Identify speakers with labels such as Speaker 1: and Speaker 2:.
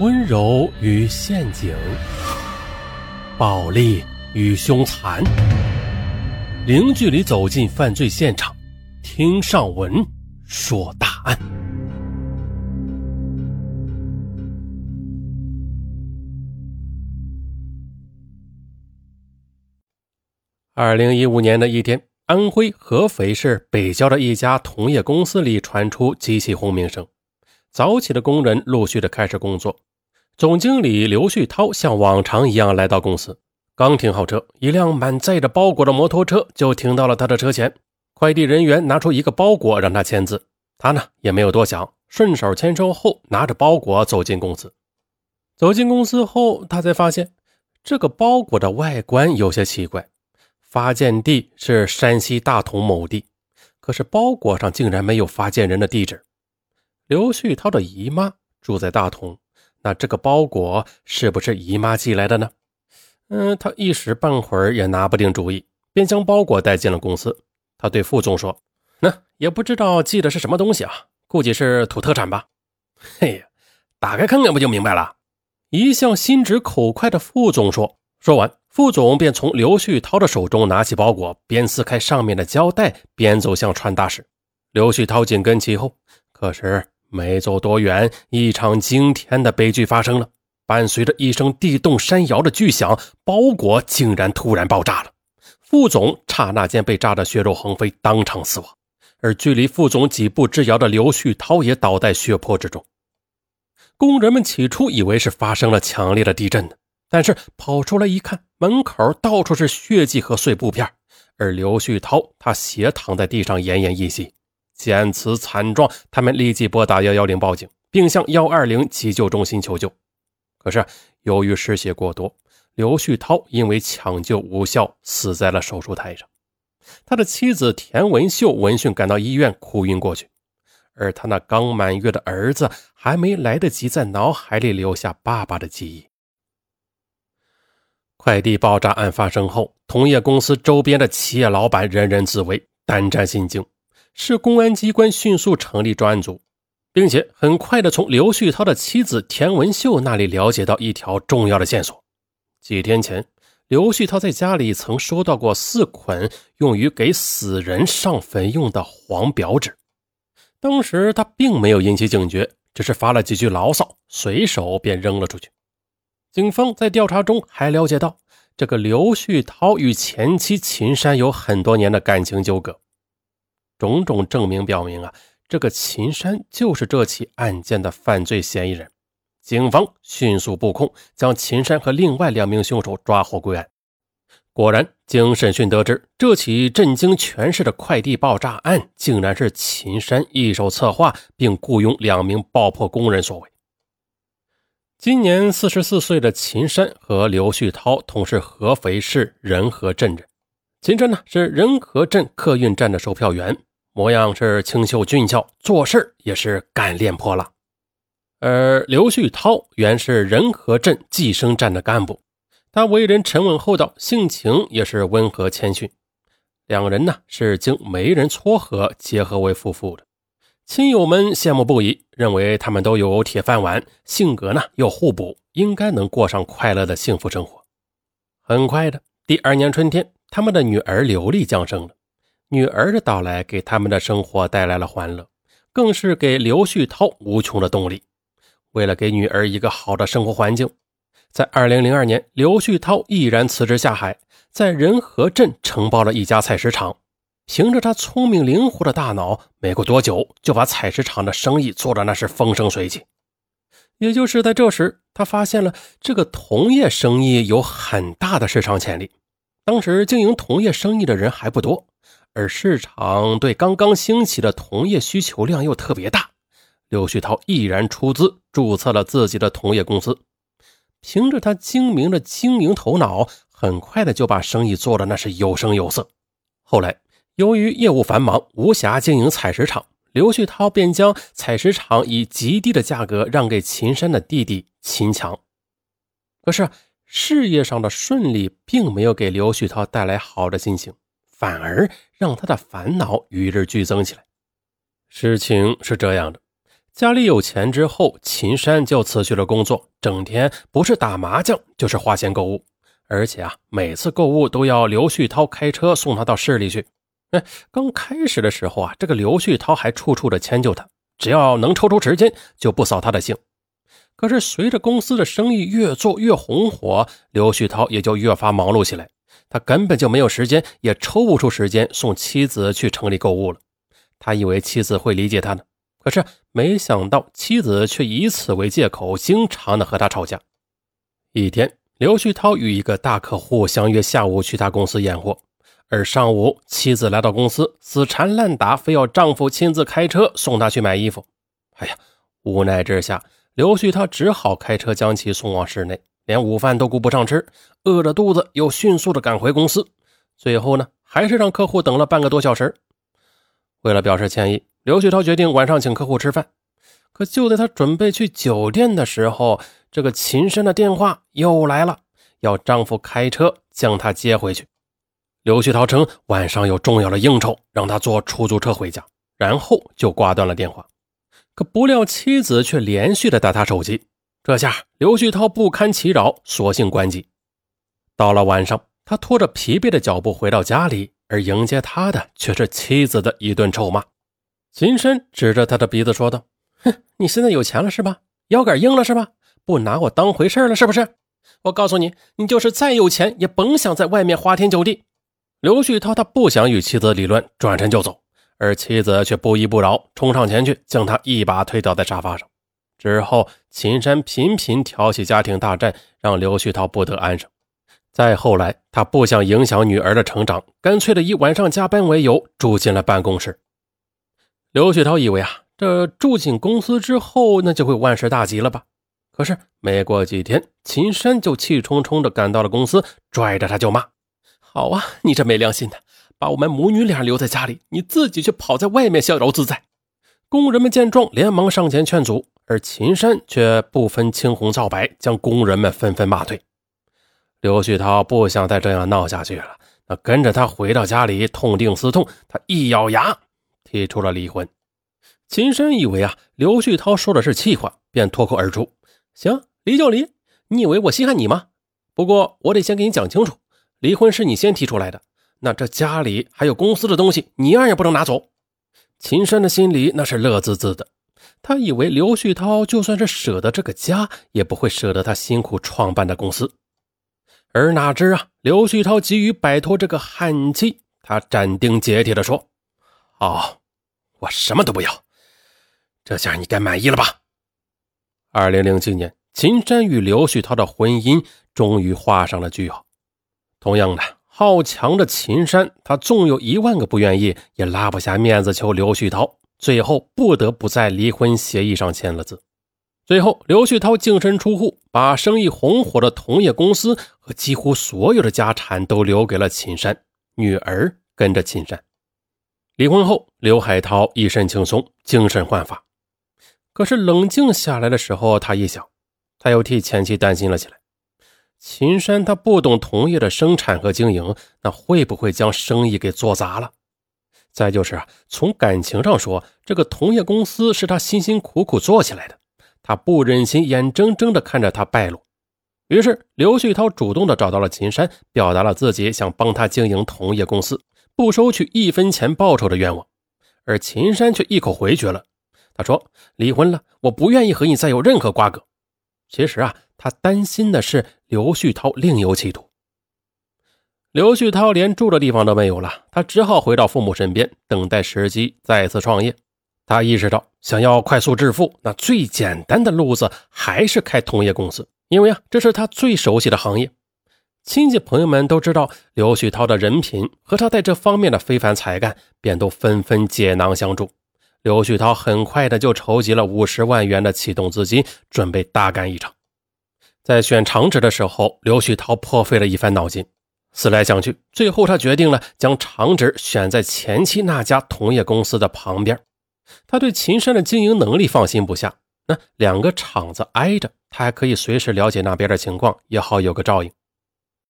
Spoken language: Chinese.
Speaker 1: 温柔与陷阱，暴力与凶残，零距离走进犯罪现场，听上文说大案。二零一五年的一天，安徽合肥市北郊的一家铜业公司里传出机器轰鸣声，早起的工人陆续的开始工作。总经理刘旭涛像往常一样来到公司，刚停好车，一辆满载着包裹的摩托车就停到了他的车前。快递人员拿出一个包裹让他签字，他呢也没有多想，顺手签收后拿着包裹走进公司。走进公司后，他才发现这个包裹的外观有些奇怪。发件地是山西大同某地，可是包裹上竟然没有发件人的地址。刘旭涛的姨妈住在大同，那这个包裹是不是姨妈寄来的呢？嗯，他一时半会儿也拿不定主意，便将包裹带进了公司。他对副总说：“那也不知道寄的是什么东西啊，估计是土特产吧。”嘿呀，打开看看不就明白了？一向心直口快的副总说。说完。副总便从刘旭涛的手中拿起包裹，边撕开上面的胶带，边走向传达室。刘旭涛紧跟其后。可是没走多远，一场惊天的悲剧发生了。伴随着一声地动山摇的巨响，包裹竟然突然爆炸了。副总刹那间被炸得血肉横飞，当场死亡。而距离副总几步之遥的刘旭涛也倒在血泊之中。工人们起初以为是发生了强烈的地震呢。但是跑出来一看，门口到处是血迹和碎布片，而刘旭涛他斜躺在地上，奄奄一息。见此惨状，他们立即拨打幺幺零报警，并向幺二零急救中心求救。可是由于失血过多，刘旭涛因为抢救无效，死在了手术台上。他的妻子田文秀闻讯赶到医院，哭晕过去，而他那刚满月的儿子还没来得及在脑海里留下爸爸的记忆。快递爆炸案发生后，同业公司周边的企业老板人人自危，胆战心惊。市公安机关迅速成立专案组，并且很快的从刘旭涛的妻子田文秀那里了解到一条重要的线索：几天前，刘旭涛在家里曾收到过四捆用于给死人上坟用的黄表纸。当时他并没有引起警觉，只是发了几句牢骚，随手便扔了出去。警方在调查中还了解到，这个刘旭涛与前妻秦山有很多年的感情纠葛。种种证明表明啊，这个秦山就是这起案件的犯罪嫌疑人。警方迅速布控，将秦山和另外两名凶手抓获归案。果然，经审讯得知，这起震惊全市的快递爆炸案，竟然是秦山一手策划，并雇佣两名爆破工人所为。今年四十四岁的秦山和刘旭涛同是合肥市仁和镇人。秦山呢是仁和镇客运站的售票员，模样是清秀俊俏，做事也是干练泼辣。而刘旭涛原是仁和镇计生站的干部，他为人沉稳厚道，性情也是温和谦逊。两个人呢是经媒人撮合结合为夫妇的。亲友们羡慕不已，认为他们都有铁饭碗，性格呢又互补，应该能过上快乐的幸福生活。很快的，第二年春天，他们的女儿刘丽降生了。女儿的到来给他们的生活带来了欢乐，更是给刘旭涛无穷的动力。为了给女儿一个好的生活环境，在二零零二年，刘旭涛毅然辞职下海，在仁和镇承包了一家菜市场。凭着他聪明灵活的大脑，没过多久就把采石场的生意做的那是风生水起。也就是在这时，他发现了这个铜业生意有很大的市场潜力。当时经营铜业生意的人还不多，而市场对刚刚兴起的同业需求量又特别大。刘旭涛毅然出资注册了自己的同业公司，凭着他精明的经营头脑，很快的就把生意做的那是有声有色。后来。由于业务繁忙，无暇经营采石场，刘旭涛便将采石场以极低的价格让给秦山的弟弟秦强。可是事业上的顺利并没有给刘旭涛带来好的心情，反而让他的烦恼与日俱增起来。事情是这样的：家里有钱之后，秦山就辞去了工作，整天不是打麻将就是花钱购物，而且啊，每次购物都要刘旭涛开车送他到市里去。哎，刚开始的时候啊，这个刘旭涛还处处的迁就他，只要能抽出时间就不扫他的兴。可是随着公司的生意越做越红火，刘旭涛也就越发忙碌起来，他根本就没有时间，也抽不出时间送妻子去城里购物了。他以为妻子会理解他呢。可是没想到，妻子却以此为借口，经常的和他吵架。一天，刘旭涛与一个大客户相约下午去他公司验货，而上午妻子来到公司，死缠烂打，非要丈夫亲自开车送她去买衣服。哎呀，无奈之下，刘旭涛只好开车将其送往室内，连午饭都顾不上吃，饿着肚子又迅速的赶回公司。最后呢，还是让客户等了半个多小时。为了表示歉意。刘旭涛决定晚上请客户吃饭，可就在他准备去酒店的时候，这个秦山的电话又来了，要丈夫开车将她接回去。刘旭涛称晚上有重要的应酬，让他坐出租车回家，然后就挂断了电话。可不料妻子却连续的打他手机，这下刘旭涛不堪其扰，索性关机。到了晚上，他拖着疲惫的脚步回到家里，而迎接他的却是妻子的一顿臭骂。秦深指着他的鼻子说道：“哼，你现在有钱了是吧？腰杆硬了是吧？不拿我当回事了是不是？我告诉你，你就是再有钱，也甭想在外面花天酒地。”刘旭涛他不想与妻子理论，转身就走，而妻子却不依不饶，冲上前去将他一把推倒在沙发上。之后，秦山频频挑起家庭大战，让刘旭涛不得安生。再后来，他不想影响女儿的成长，干脆的以晚上加班为由住进了办公室。刘旭涛以为啊，这住进公司之后，那就会万事大吉了吧？可是没过几天，秦山就气冲冲的赶到了公司，拽着他就骂：“好啊，你这没良心的，把我们母女俩留在家里，你自己却跑在外面逍遥自在。”工人们见状，连忙上前劝阻，而秦山却不分青红皂白，将工人们纷纷骂退。刘旭涛不想再这样闹下去了，那跟着他回到家里，痛定思痛，他一咬牙。提出了离婚，秦深以为啊刘旭涛说的是气话，便脱口而出：“行，离就离，你以为我稀罕你吗？不过我得先给你讲清楚，离婚是你先提出来的，那这家里还有公司的东西，你一样也不能拿走。”秦山的心里那是乐滋滋的，他以为刘旭涛就算是舍得这个家，也不会舍得他辛苦创办的公司，而哪知啊刘旭涛急于摆脱这个旱气，他斩钉截铁地说：“哦。”我什么都不要，这下你该满意了吧？二零零七年，秦山与刘旭涛的婚姻终于画上了句号。同样的，好强的秦山，他纵有一万个不愿意，也拉不下面子求刘旭涛，最后不得不在离婚协议上签了字。最后，刘旭涛净身出户，把生意红火的同业公司和几乎所有的家产都留给了秦山，女儿跟着秦山。离婚后，刘海涛一身轻松，精神焕发。可是冷静下来的时候，他一想，他又替前妻担心了起来。秦山他不懂同业的生产和经营，那会不会将生意给做砸了？再就是啊，从感情上说，这个同业公司是他辛辛苦苦做起来的，他不忍心眼睁睁地看着他败落。于是，刘旭涛主动地找到了秦山，表达了自己想帮他经营同业公司。不收取一分钱报酬的愿望，而秦山却一口回绝了。他说：“离婚了，我不愿意和你再有任何瓜葛。”其实啊，他担心的是刘旭涛另有企图。刘旭涛连住的地方都没有了，他只好回到父母身边，等待时机再次创业。他意识到，想要快速致富，那最简单的路子还是开同业公司，因为啊，这是他最熟悉的行业。亲戚朋友们都知道刘旭涛的人品和他在这方面的非凡才干，便都纷纷解囊相助。刘旭涛很快的就筹集了五十万元的启动资金，准备大干一场。在选厂址的时候，刘旭涛颇费了一番脑筋，思来想去，最后他决定了将厂址选在前妻那家同业公司的旁边。他对秦山的经营能力放心不下，那两个厂子挨着，他还可以随时了解那边的情况，也好有个照应。